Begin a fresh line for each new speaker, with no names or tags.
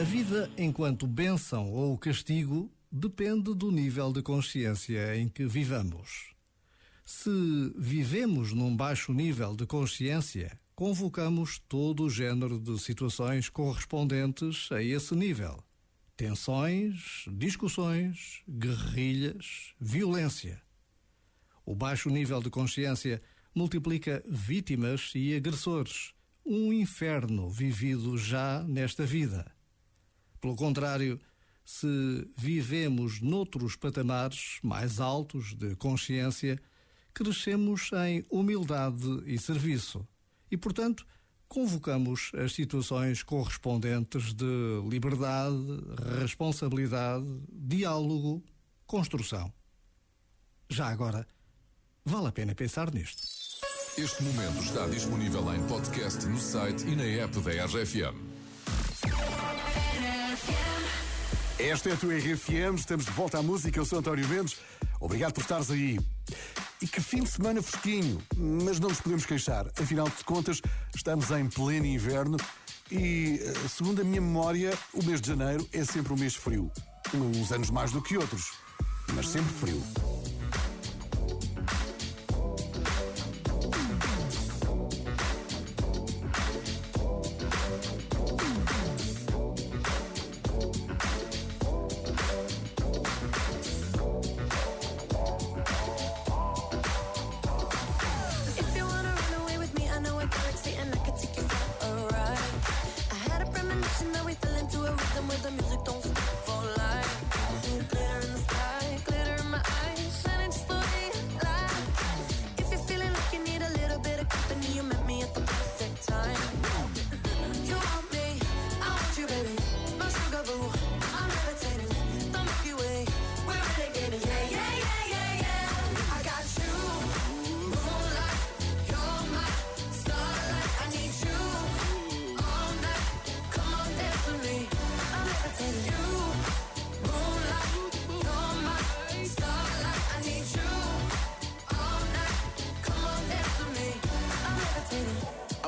A vida, enquanto bênção ou castigo, depende do nível de consciência em que vivamos. Se vivemos num baixo nível de consciência, convocamos todo o género de situações correspondentes a esse nível. Tensões, discussões, guerrilhas, violência. O baixo nível de consciência multiplica vítimas e agressores, um inferno vivido já nesta vida. Pelo contrário, se vivemos noutros patamares mais altos de consciência, crescemos em humildade e serviço e, portanto, convocamos as situações correspondentes de liberdade, responsabilidade, diálogo, construção. Já agora, vale a pena pensar nisto.
Este momento está disponível em podcast no site e na app da RFM.
Esta é a tua RFM, estamos de volta à música, eu sou António Mendes. Obrigado por estares aí. E que fim de semana fresquinho, mas não nos podemos queixar. Afinal de contas, estamos em pleno inverno e, eh, segundo a minha memória, o mês de janeiro é sempre um mês frio. Uns anos mais do que outros, mas sempre frio.